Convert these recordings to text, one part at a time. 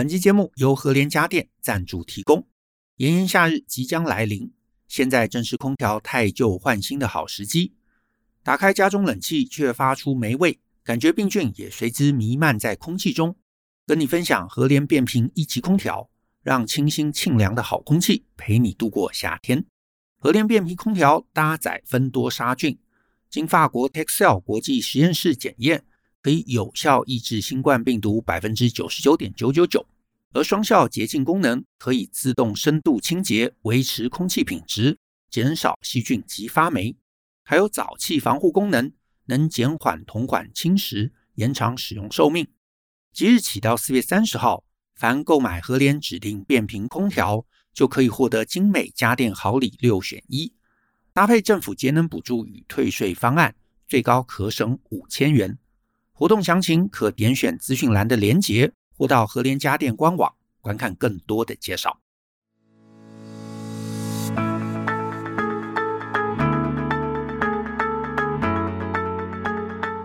本期节目由和联家电赞助提供。炎炎夏日即将来临，现在正是空调汰旧换新的好时机。打开家中冷气却发出霉味，感觉病菌也随之弥漫在空气中。跟你分享和联变频一级空调，让清新沁凉的好空气陪你度过夏天。和联变频空调搭载芬多杀菌，经法国 Texel 国际实验室检验。可以有效抑制新冠病毒百分之九十九点九九九，而双效洁净功能可以自动深度清洁，维持空气品质，减少细菌及发霉。还有早期防护功能，能减缓铜管侵蚀，延长使用寿命。即日起到四月三十号，凡购买和联指定变频空调，就可以获得精美家电好礼六选一，搭配政府节能补助与退税方案，最高可省五千元。活动详情可点选资讯栏的连结，或到和联家电官网观看更多的介绍。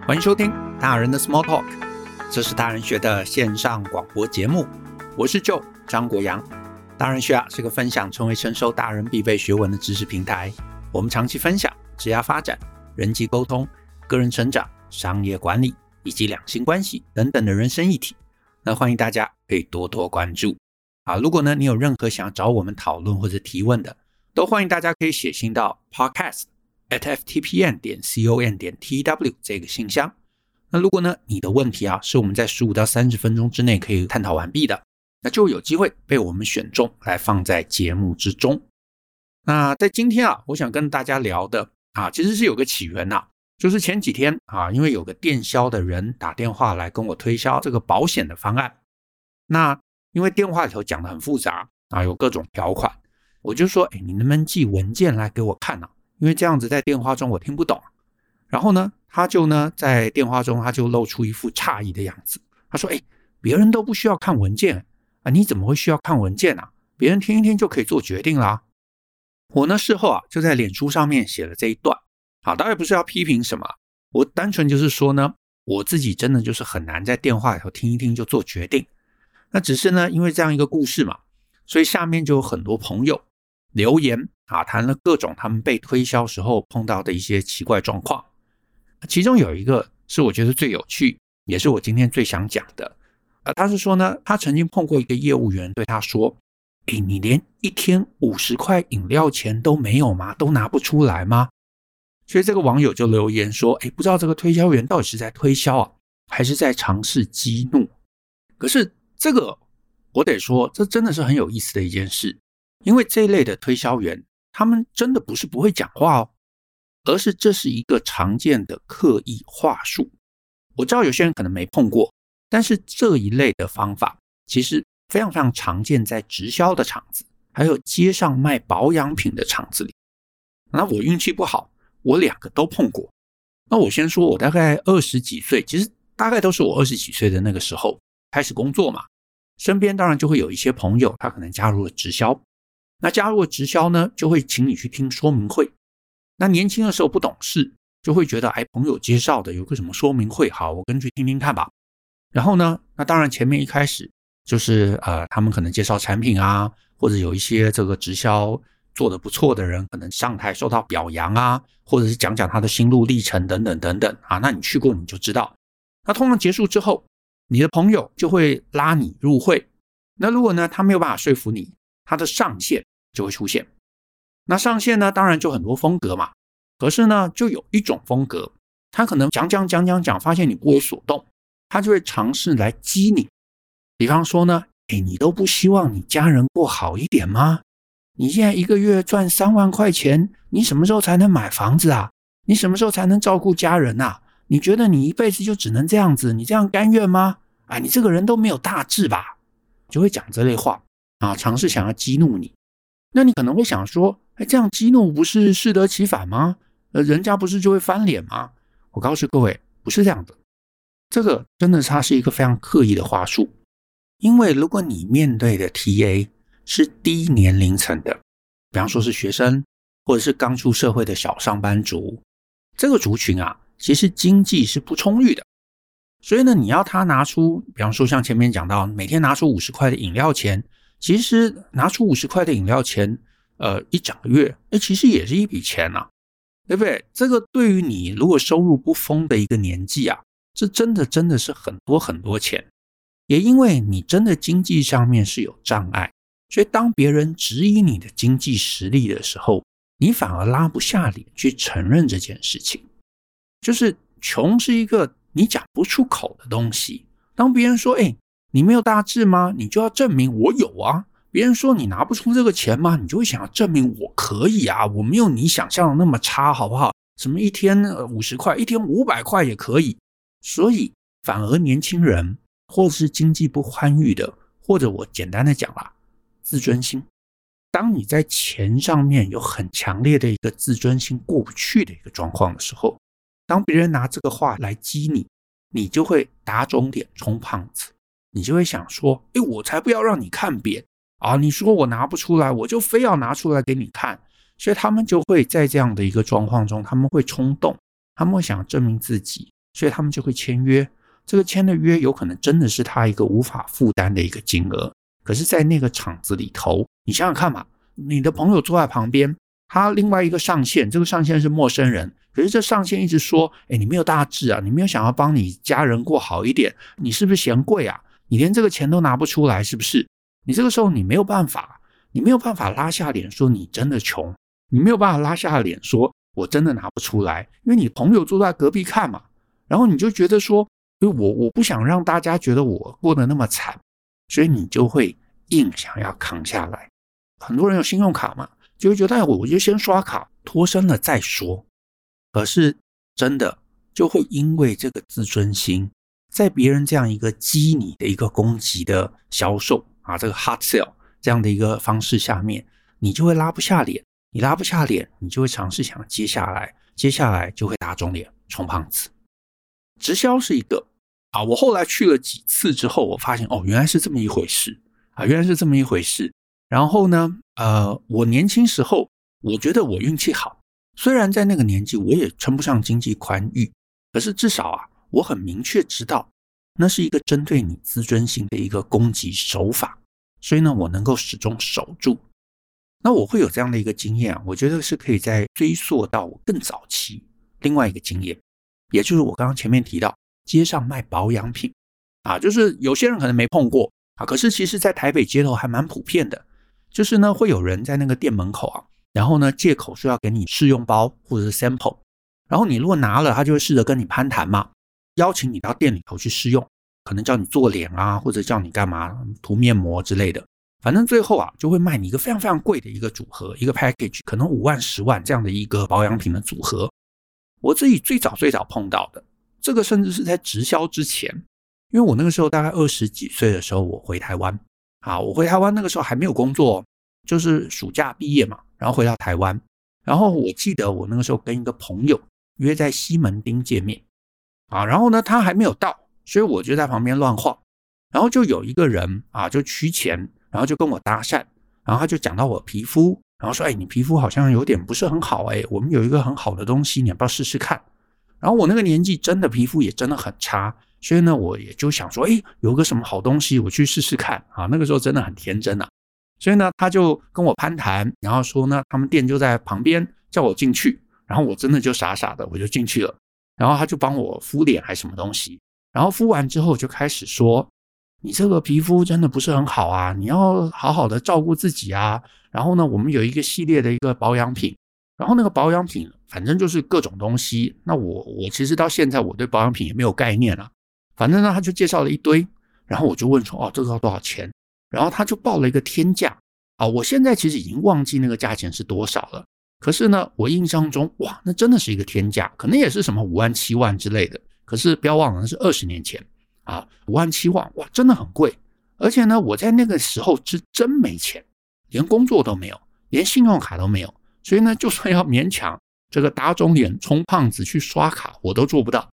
欢迎收听大人的 Small Talk，这是大人学的线上广播节目。我是 Joe 张国阳。大人学啊是个分享成为成熟大人必备学问的知识平台。我们长期分享职业发展、人际沟通、个人成长、商业管理。以及两性关系等等的人生议题，那欢迎大家可以多多关注啊！如果呢你有任何想要找我们讨论或者提问的，都欢迎大家可以写信到 podcast at ftpn 点 com 点 tw 这个信箱。那如果呢你的问题啊是我们在十五到三十分钟之内可以探讨完毕的，那就有机会被我们选中来放在节目之中。那在今天啊，我想跟大家聊的啊，其实是有个起源呐、就是前几天啊，因为有个电销的人打电话来跟我推销这个保险的方案，那因为电话里头讲的很复杂啊，有各种条款，我就说，哎，你能不能寄文件来给我看呢？因为这样子在电话中我听不懂。然后呢，他就呢在电话中他就露出一副诧异的样子，他说，哎，别人都不需要看文件啊，你怎么会需要看文件呢？别人听一听就可以做决定啦。我呢事后啊就在脸书上面写了这一段。好，当然不是要批评什么，我单纯就是说呢，我自己真的就是很难在电话里头听一听就做决定。那只是呢，因为这样一个故事嘛，所以下面就有很多朋友留言啊，谈了各种他们被推销时候碰到的一些奇怪状况。其中有一个是我觉得最有趣，也是我今天最想讲的。啊，他是说呢，他曾经碰过一个业务员对他说：“诶，你连一天五十块饮料钱都没有吗？都拿不出来吗？”所以这个网友就留言说：“哎，不知道这个推销员到底是在推销啊，还是在尝试激怒？可是这个我得说，这真的是很有意思的一件事，因为这一类的推销员，他们真的不是不会讲话哦，而是这是一个常见的刻意话术。我知道有些人可能没碰过，但是这一类的方法其实非常非常常见在直销的场子，还有街上卖保养品的场子里。那我运气不好。”我两个都碰过。那我先说，我大概二十几岁，其实大概都是我二十几岁的那个时候开始工作嘛。身边当然就会有一些朋友，他可能加入了直销。那加入了直销呢，就会请你去听说明会。那年轻的时候不懂事，就会觉得哎，朋友介绍的有个什么说明会，好，我跟去听听看吧。然后呢，那当然前面一开始就是呃，他们可能介绍产品啊，或者有一些这个直销。做的不错的人，可能上台受到表扬啊，或者是讲讲他的心路历程等等等等啊。那你去过你就知道。那通常结束之后，你的朋友就会拉你入会。那如果呢，他没有办法说服你，他的上线就会出现。那上线呢，当然就很多风格嘛。可是呢，就有一种风格，他可能讲讲讲讲讲，发现你不为所动，他就会尝试来激你。比方说呢，诶，你都不希望你家人过好一点吗？你现在一个月赚三万块钱，你什么时候才能买房子啊？你什么时候才能照顾家人啊？你觉得你一辈子就只能这样子？你这样甘愿吗？啊，你这个人都没有大志吧？就会讲这类话啊，尝试想要激怒你。那你可能会想说，哎，这样激怒不是适得其反吗？呃，人家不是就会翻脸吗？我告诉各位，不是这样的。这个真的它是一个非常刻意的话术，因为如果你面对的 TA。是低年龄层的，比方说是学生，或者是刚出社会的小上班族，这个族群啊，其实经济是不充裕的，所以呢，你要他拿出，比方说像前面讲到，每天拿出五十块的饮料钱，其实拿出五十块的饮料钱，呃，一整个月，哎，其实也是一笔钱呐，对不对？这个对于你如果收入不丰的一个年纪啊，这真的真的是很多很多钱。也因为你真的经济上面是有障碍，所以当别人质疑你的经济实力的时候，你反而拉不下脸去承认这件事情。就是穷是一个你讲不出口的东西。当别人说：“哎，你没有大志吗？”你就要证明我有啊。别人说你拿不出这个钱吗？你就会想要证明我可以啊。我没有你想象的那么差，好不好？什么一天五十块，一天五百块也可以。所以反而年轻人。或者是经济不宽裕的，或者我简单的讲啦，自尊心。当你在钱上面有很强烈的一个自尊心过不去的一个状况的时候，当别人拿这个话来激你，你就会打肿脸充胖子，你就会想说：“哎，我才不要让你看扁啊！你说我拿不出来，我就非要拿出来给你看。”所以他们就会在这样的一个状况中，他们会冲动，他们会想证明自己，所以他们就会签约。这个签的约有可能真的是他一个无法负担的一个金额，可是，在那个场子里头，你想想看嘛，你的朋友坐在旁边，他另外一个上线，这个上线是陌生人，可是这上线一直说：“哎，你没有大志啊，你没有想要帮你家人过好一点，你是不是嫌贵啊？你连这个钱都拿不出来，是不是？你这个时候你没有办法，你没有办法拉下脸说你真的穷，你没有办法拉下脸说我真的拿不出来，因为你朋友坐在隔壁看嘛，然后你就觉得说。”因为我我不想让大家觉得我过得那么惨，所以你就会硬想要扛下来。很多人有信用卡嘛，就会觉得我我就先刷卡脱身了再说。可是真的就会因为这个自尊心，在别人这样一个激你的一个攻击的销售啊，这个 hard sell 这样的一个方式下面，你就会拉不下脸。你拉不下脸，你就会尝试想接下来，接下来就会打肿脸充胖子。直销是一个啊，我后来去了几次之后，我发现哦，原来是这么一回事啊，原来是这么一回事。然后呢，呃，我年轻时候，我觉得我运气好，虽然在那个年纪我也称不上经济宽裕，可是至少啊，我很明确知道那是一个针对你自尊心的一个攻击手法，所以呢，我能够始终守住。那我会有这样的一个经验啊，我觉得是可以在追溯到我更早期另外一个经验。也就是我刚刚前面提到，街上卖保养品啊，就是有些人可能没碰过啊，可是其实，在台北街头还蛮普遍的。就是呢，会有人在那个店门口啊，然后呢，借口说要给你试用包或者是 sample，然后你如果拿了，他就会试着跟你攀谈嘛，邀请你到店里头去试用，可能叫你做脸啊，或者叫你干嘛涂面膜之类的，反正最后啊，就会卖你一个非常非常贵的一个组合，一个 package，可能五万、十万这样的一个保养品的组合。我自己最早最早碰到的这个，甚至是在直销之前，因为我那个时候大概二十几岁的时候，我回台湾啊，我回台湾那个时候还没有工作，就是暑假毕业嘛，然后回到台湾，然后我记得我那个时候跟一个朋友约在西门町见面啊，然后呢，他还没有到，所以我就在旁边乱晃，然后就有一个人啊，就取钱，然后就跟我搭讪，然后他就讲到我皮肤。然后说：“哎，你皮肤好像有点不是很好哎，我们有一个很好的东西，你要不要试试看？”然后我那个年纪真的皮肤也真的很差，所以呢，我也就想说：“哎，有个什么好东西，我去试试看啊！”那个时候真的很天真呐，所以呢，他就跟我攀谈，然后说呢，他们店就在旁边，叫我进去。然后我真的就傻傻的，我就进去了。然后他就帮我敷脸还什么东西，然后敷完之后就开始说。你这个皮肤真的不是很好啊，你要好好的照顾自己啊。然后呢，我们有一个系列的一个保养品，然后那个保养品反正就是各种东西。那我我其实到现在我对保养品也没有概念啊。反正呢，他就介绍了一堆，然后我就问说，哦，这个要多少钱？然后他就报了一个天价啊。我现在其实已经忘记那个价钱是多少了。可是呢，我印象中，哇，那真的是一个天价，可能也是什么五万七万之类的。可是不要忘了，那是二十年前。啊，五万七万哇，真的很贵。而且呢，我在那个时候是真没钱，连工作都没有，连信用卡都没有。所以呢，就算要勉强这个打肿脸充胖子去刷卡，我都做不到。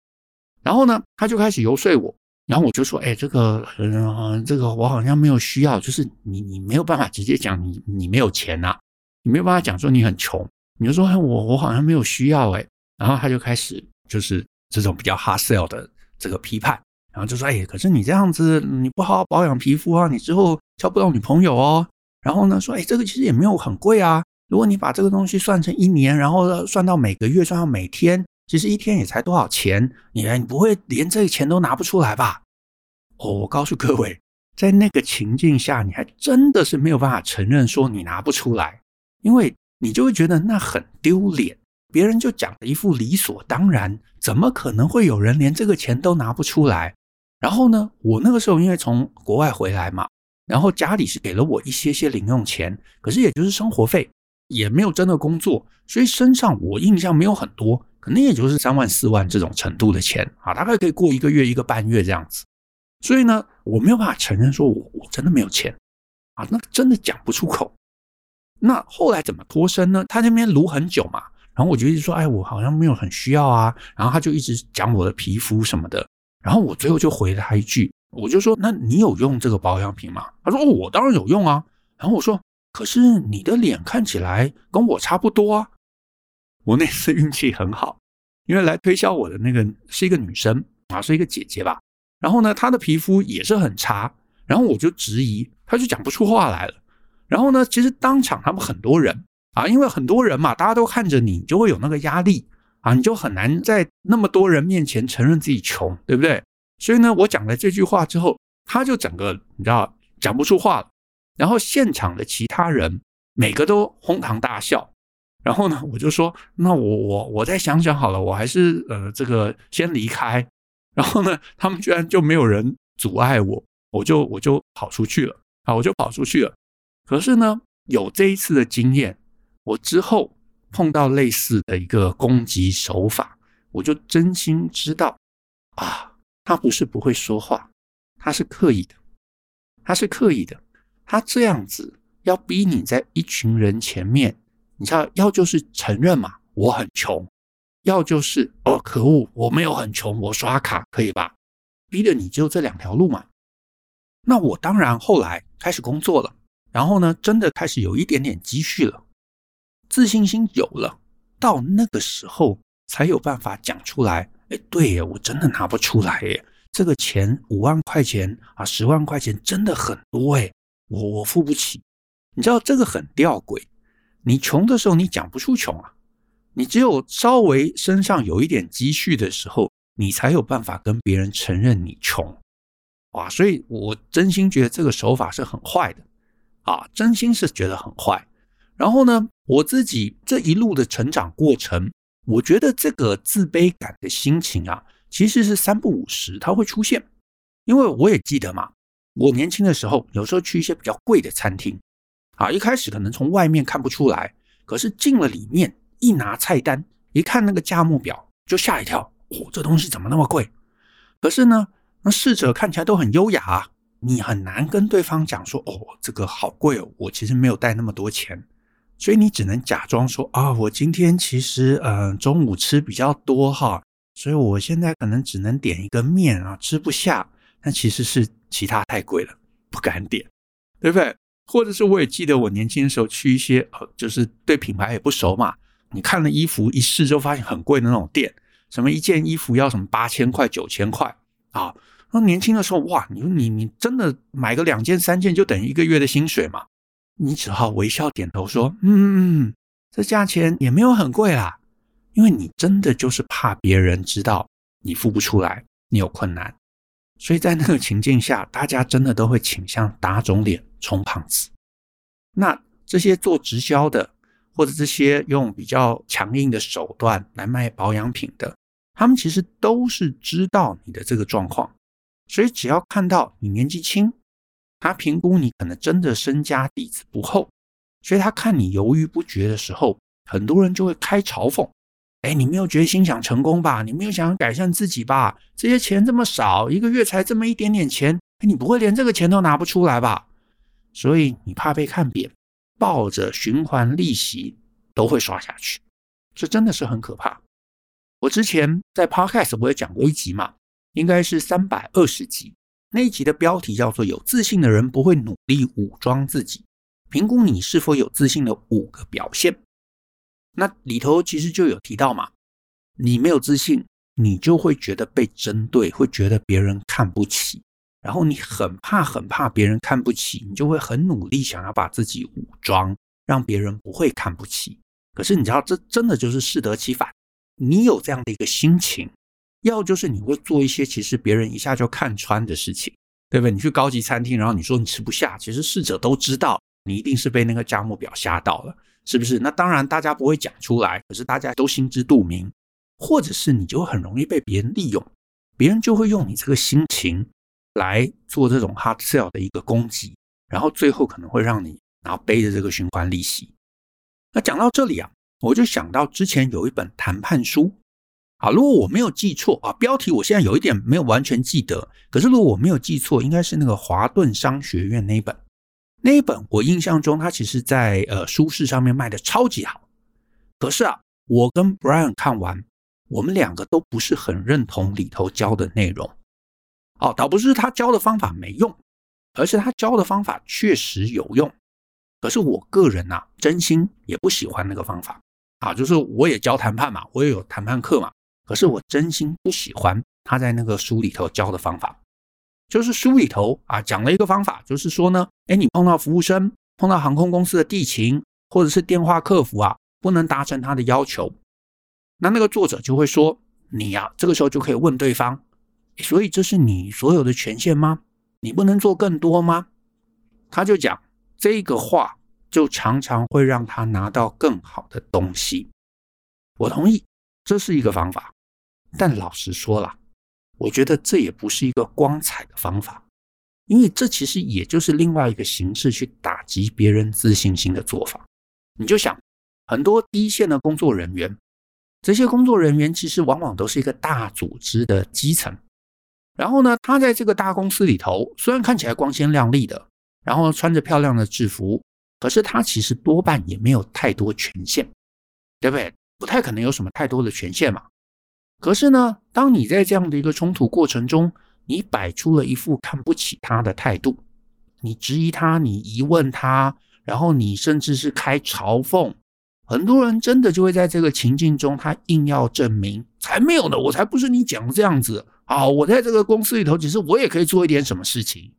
然后呢，他就开始游说我，然后我就说：“哎，这个，嗯，这个我好像没有需要，就是你，你没有办法直接讲你，你没有钱呐，你没有办法讲说你很穷，你就说，我我好像没有需要，哎。”然后他就开始就是这种比较 hard sell 的这个批判。然后就说：“哎，可是你这样子，你不好好保养皮肤啊，你之后交不到女朋友哦。”然后呢，说：“哎，这个其实也没有很贵啊。如果你把这个东西算成一年，然后算到每个月，算到每天，其实一天也才多少钱？你你不会连这个钱都拿不出来吧？”哦，我告诉各位，在那个情境下，你还真的是没有办法承认说你拿不出来，因为你就会觉得那很丢脸。别人就讲的一副理所当然，怎么可能会有人连这个钱都拿不出来？然后呢，我那个时候因为从国外回来嘛，然后家里是给了我一些些零用钱，可是也就是生活费，也没有真的工作，所以身上我印象没有很多，可能也就是三万四万这种程度的钱啊，大概可以过一个月一个半月这样子。所以呢，我没有办法承认说我我真的没有钱啊，那真的讲不出口。那后来怎么脱身呢？他那边卢很久嘛，然后我就一直说，哎，我好像没有很需要啊，然后他就一直讲我的皮肤什么的。然后我最后就回了他一句，我就说：“那你有用这个保养品吗？”他说：“哦，我当然有用啊。”然后我说：“可是你的脸看起来跟我差不多啊。”我那次运气很好，因为来推销我的那个是一个女生啊，是一个姐姐吧。然后呢，她的皮肤也是很差。然后我就质疑，她就讲不出话来了。然后呢，其实当场他们很多人啊，因为很多人嘛，大家都看着你，就会有那个压力。啊，你就很难在那么多人面前承认自己穷，对不对？所以呢，我讲了这句话之后，他就整个你知道讲不出话了。然后现场的其他人每个都哄堂大笑。然后呢，我就说，那我我我再想想好了，我还是呃这个先离开。然后呢，他们居然就没有人阻碍我，我就我就跑出去了啊，我就跑出去了。可是呢，有这一次的经验，我之后。碰到类似的一个攻击手法，我就真心知道啊，他不是不会说话，他是刻意的，他是刻意的，他这样子要逼你在一群人前面，你知道，要就是承认嘛，我很穷，要就是哦，可恶，我没有很穷，我刷卡可以吧？逼的你只有这两条路嘛。那我当然后来开始工作了，然后呢，真的开始有一点点积蓄了。自信心有了，到那个时候才有办法讲出来。哎，对耶，我真的拿不出来耶。这个钱五万块钱啊，十万块钱真的很多哎，我我付不起。你知道这个很吊诡。你穷的时候你讲不出穷啊，你只有稍微身上有一点积蓄的时候，你才有办法跟别人承认你穷。哇，所以我真心觉得这个手法是很坏的啊，真心是觉得很坏。然后呢，我自己这一路的成长过程，我觉得这个自卑感的心情啊，其实是三不五时它会出现。因为我也记得嘛，我年轻的时候，有时候去一些比较贵的餐厅，啊，一开始可能从外面看不出来，可是进了里面，一拿菜单，一看那个价目表，就吓一跳，哦，这东西怎么那么贵？可是呢，那侍者看起来都很优雅啊，你很难跟对方讲说，哦，这个好贵哦，我其实没有带那么多钱。所以你只能假装说啊，我今天其实嗯、中午吃比较多哈，所以我现在可能只能点一个面啊，吃不下。但其实是其他太贵了，不敢点，对不对？或者是我也记得我年轻的时候去一些呃，就是对品牌也不熟嘛，你看了衣服一试就发现很贵的那种店，什么一件衣服要什么八千块、九千块啊。那年轻的时候哇，你你你真的买个两件、三件就等于一个月的薪水嘛？你只好微笑点头说：“嗯，这价钱也没有很贵啦，因为你真的就是怕别人知道你付不出来，你有困难，所以在那个情境下，大家真的都会倾向打肿脸充胖子。那这些做直销的，或者这些用比较强硬的手段来卖保养品的，他们其实都是知道你的这个状况，所以只要看到你年纪轻。”他评估你可能真的身家底子不厚，所以他看你犹豫不决的时候，很多人就会开嘲讽：“哎，你没有决心想成功吧？你没有想改善自己吧？这些钱这么少，一个月才这么一点点钱，你不会连这个钱都拿不出来吧？所以你怕被看扁，抱着循环利息都会刷下去，这真的是很可怕。我之前在 Podcast 我也讲过一集嘛，应该是三百二十集。那一集的标题叫做“有自信的人不会努力武装自己”，评估你是否有自信的五个表现。那里头其实就有提到嘛，你没有自信，你就会觉得被针对，会觉得别人看不起，然后你很怕很怕别人看不起，你就会很努力想要把自己武装，让别人不会看不起。可是你知道，这真的就是适得其反。你有这样的一个心情，要就是你会做一些其实别人一下就看穿的事情，对不对？你去高级餐厅，然后你说你吃不下，其实侍者都知道你一定是被那个价目表吓到了，是不是？那当然大家不会讲出来，可是大家都心知肚明。或者是你就很容易被别人利用，别人就会用你这个心情来做这种 hard sell 的一个攻击，然后最后可能会让你然后背着这个循环利息。那讲到这里啊，我就想到之前有一本谈判书啊，如果我没有记错啊，标题我现在有一点没有完全记得，可是如果我没有记错，应该是那个华顿商学院那一本，那一本我印象中它其实在呃书市上面卖的超级好，可是啊，我跟 Brian 看完。我们两个都不是很认同里头教的内容，哦，倒不是他教的方法没用，而是他教的方法确实有用。可是我个人呐，真心也不喜欢那个方法啊，就是我也教谈判嘛，我也有谈判课嘛，可是我真心不喜欢他在那个书里头教的方法。就是书里头啊讲了一个方法，就是说呢，哎，你碰到服务生，碰到航空公司的地勤或者是电话客服啊，不能达成他的要求。那那个作者就会说：“你呀，这个时候就可以问对方，所以这是你所有的权限吗？你不能做更多吗？”他就讲这个话，就常常会让他拿到更好的东西。我同意，这是一个方法，但老实说了，我觉得这也不是一个光彩的方法，因为这其实也就是另外一个形式去打击别人自信心的做法。你就想，很多一线的工作人员。这些工作人员其实往往都是一个大组织的基层，然后呢，他在这个大公司里头，虽然看起来光鲜亮丽的，然后穿着漂亮的制服，可是他其实多半也没有太多权限，对不对？不太可能有什么太多的权限嘛。可是呢，当你在这样的一个冲突过程中，你摆出了一副看不起他的态度，你质疑他，你疑问他，然后你甚至是开嘲讽。很多人真的就会在这个情境中，他硬要证明，才没有呢，我才不是你讲的这样子啊！我在这个公司里头，其实我也可以做一点什么事情，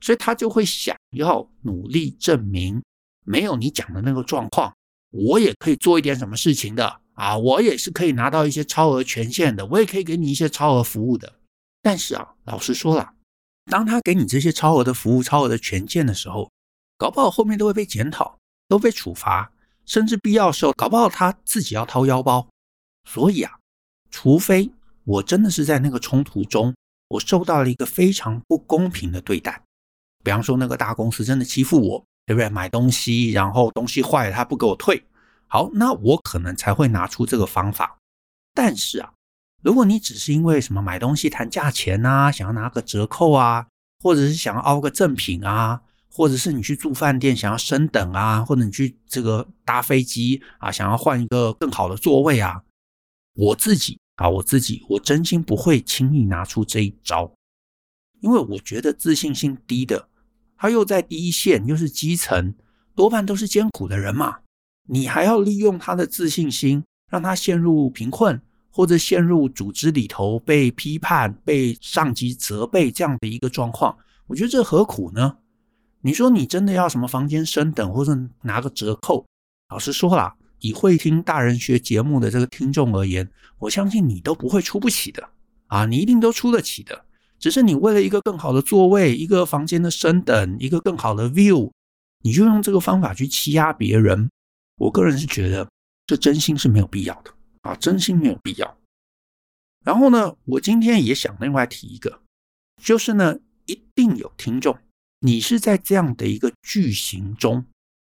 所以他就会想要努力证明，没有你讲的那个状况，我也可以做一点什么事情的啊！我也是可以拿到一些超额权限的，我也可以给你一些超额服务的。但是啊，老实说了，当他给你这些超额的服务、超额的权限的时候，搞不好后面都会被检讨，都被处罚。甚至必要时候，搞不好他自己要掏腰包。所以啊，除非我真的是在那个冲突中，我受到了一个非常不公平的对待，比方说那个大公司真的欺负我，对不对？买东西，然后东西坏了他不给我退，好，那我可能才会拿出这个方法。但是啊，如果你只是因为什么买东西谈价钱啊，想要拿个折扣啊，或者是想要凹个赠品啊。或者是你去住饭店想要升等啊，或者你去这个搭飞机啊，想要换一个更好的座位啊，我自己啊，我自己我真心不会轻易拿出这一招，因为我觉得自信心低的，他又在第一线，又是基层，多半都是艰苦的人嘛，你还要利用他的自信心，让他陷入贫困，或者陷入组织里头被批判、被上级责备这样的一个状况，我觉得这何苦呢？你说你真的要什么房间升等，或者拿个折扣？老实说啦，以会听大人学节目的这个听众而言，我相信你都不会出不起的啊，你一定都出得起的。只是你为了一个更好的座位，一个房间的升等，一个更好的 view，你就用这个方法去欺压别人。我个人是觉得这真心是没有必要的啊，真心没有必要。然后呢，我今天也想另外提一个，就是呢，一定有听众。你是在这样的一个句型中，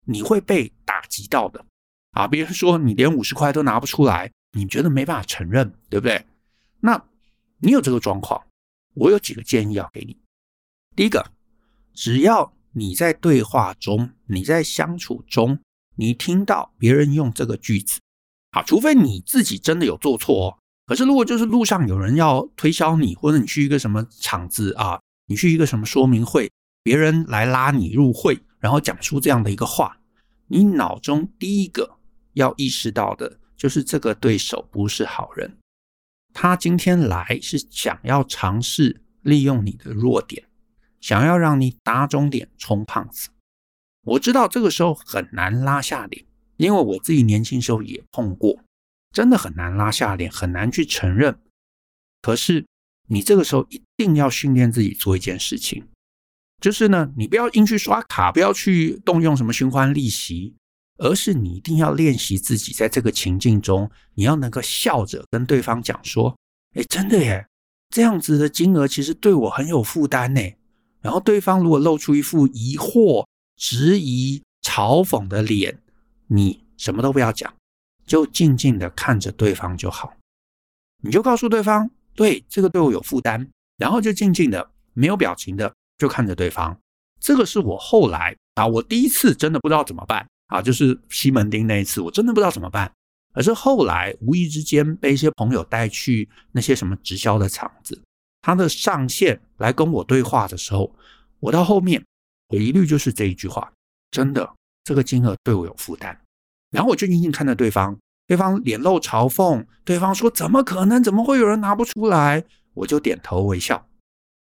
你会被打击到的啊！比如说你连五十块都拿不出来，你觉得没办法承认，对不对？那你有这个状况，我有几个建议要给你。第一个，只要你在对话中，你在相处中，你听到别人用这个句子，啊，除非你自己真的有做错哦。可是如果就是路上有人要推销你，或者你去一个什么场子啊，你去一个什么说明会。别人来拉你入会，然后讲出这样的一个话，你脑中第一个要意识到的就是这个对手不是好人。他今天来是想要尝试利用你的弱点，想要让你打肿脸充胖子。我知道这个时候很难拉下脸，因为我自己年轻时候也碰过，真的很难拉下脸，很难去承认。可是你这个时候一定要训练自己做一件事情，就是呢，你不要硬去刷卡，不要去动用什么循环利息。而是你一定要练习自己在这个情境中，你要能够笑着跟对方讲说：“哎，真的耶，这样子的金额其实对我很有负担呢。”然后对方如果露出一副疑惑、质疑、嘲讽的脸，你什么都不要讲，就静静的看着对方就好。你就告诉对方：“对，这个对我有负担。”然后就静静的、没有表情的就看着对方。这个是我后来啊，我第一次真的不知道怎么办。啊，就是西门町那一次，我真的不知道怎么办。可是后来无意之间被一些朋友带去那些什么直销的场子，他的上线来跟我对话的时候，我到后面我一律就是这一句话：真的，这个金额对我有负担。然后我就静静看着对方，对方脸露嘲讽，对方说：“怎么可能？怎么会有人拿不出来？”我就点头微笑。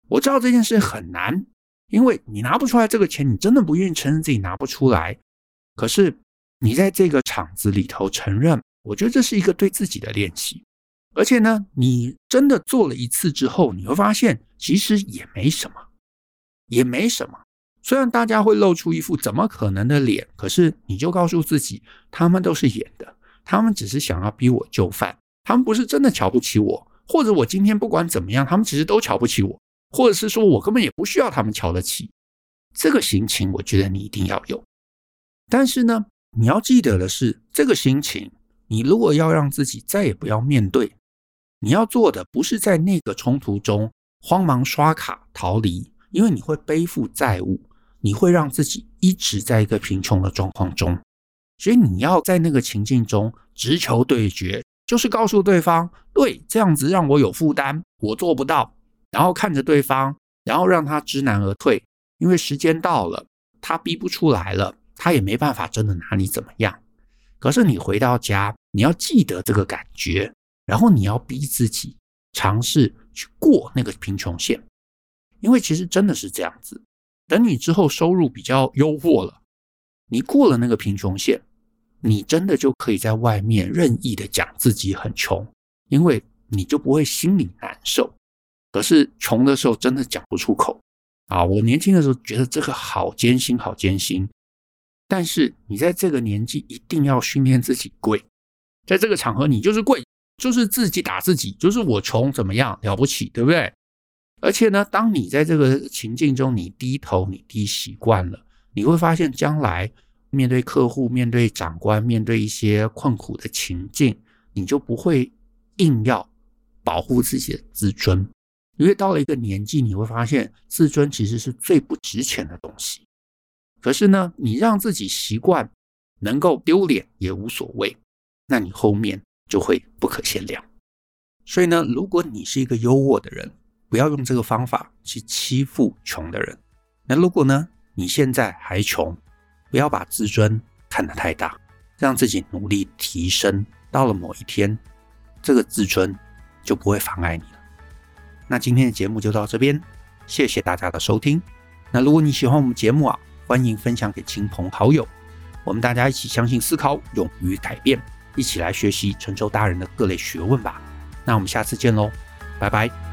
我知道这件事很难，因为你拿不出来这个钱，你真的不愿意承认自己拿不出来。可是，你在这个场子里头承认，我觉得这是一个对自己的练习。而且呢，你真的做了一次之后，你会发现其实也没什么，也没什么。虽然大家会露出一副怎么可能的脸，可是你就告诉自己，他们都是演的，他们只是想要逼我就范，他们不是真的瞧不起我，或者我今天不管怎么样，他们其实都瞧不起我，或者是说我根本也不需要他们瞧得起。这个心情，我觉得你一定要有。但是呢，你要记得的是，这个心情，你如果要让自己再也不要面对，你要做的不是在那个冲突中慌忙刷卡逃离，因为你会背负债务，你会让自己一直在一个贫穷的状况中。所以你要在那个情境中直球对决，就是告诉对方，对，这样子让我有负担，我做不到，然后看着对方，然后让他知难而退，因为时间到了，他逼不出来了。他也没办法真的拿你怎么样，可是你回到家，你要记得这个感觉，然后你要逼自己尝试去过那个贫穷线，因为其实真的是这样子。等你之后收入比较优渥了，你过了那个贫穷线，你真的就可以在外面任意的讲自己很穷，因为你就不会心里难受。可是穷的时候真的讲不出口啊！我年轻的时候觉得这个好艰辛，好艰辛。但是你在这个年纪一定要训练自己贵，在这个场合你就是贵，就是自己打自己，就是我穷怎么样了不起，对不对？而且呢，当你在这个情境中你低头，你低习惯了，你会发现将来面对客户、面对长官、面对一些困苦的情境，你就不会硬要保护自己的自尊，因为到了一个年纪，你会发现自尊其实是最不值钱的东西。可是呢，你让自己习惯能够丢脸也无所谓，那你后面就会不可限量。所以呢，如果你是一个优渥的人，不要用这个方法去欺负穷的人。那如果呢，你现在还穷，不要把自尊看得太大，让自己努力提升。到了某一天，这个自尊就不会妨碍你了。那今天的节目就到这边，谢谢大家的收听。那如果你喜欢我们节目啊，欢迎分享给亲朋好友，我们大家一起相信、思考、勇于改变，一起来学习成熟大人的各类学问吧。那我们下次见喽，拜拜。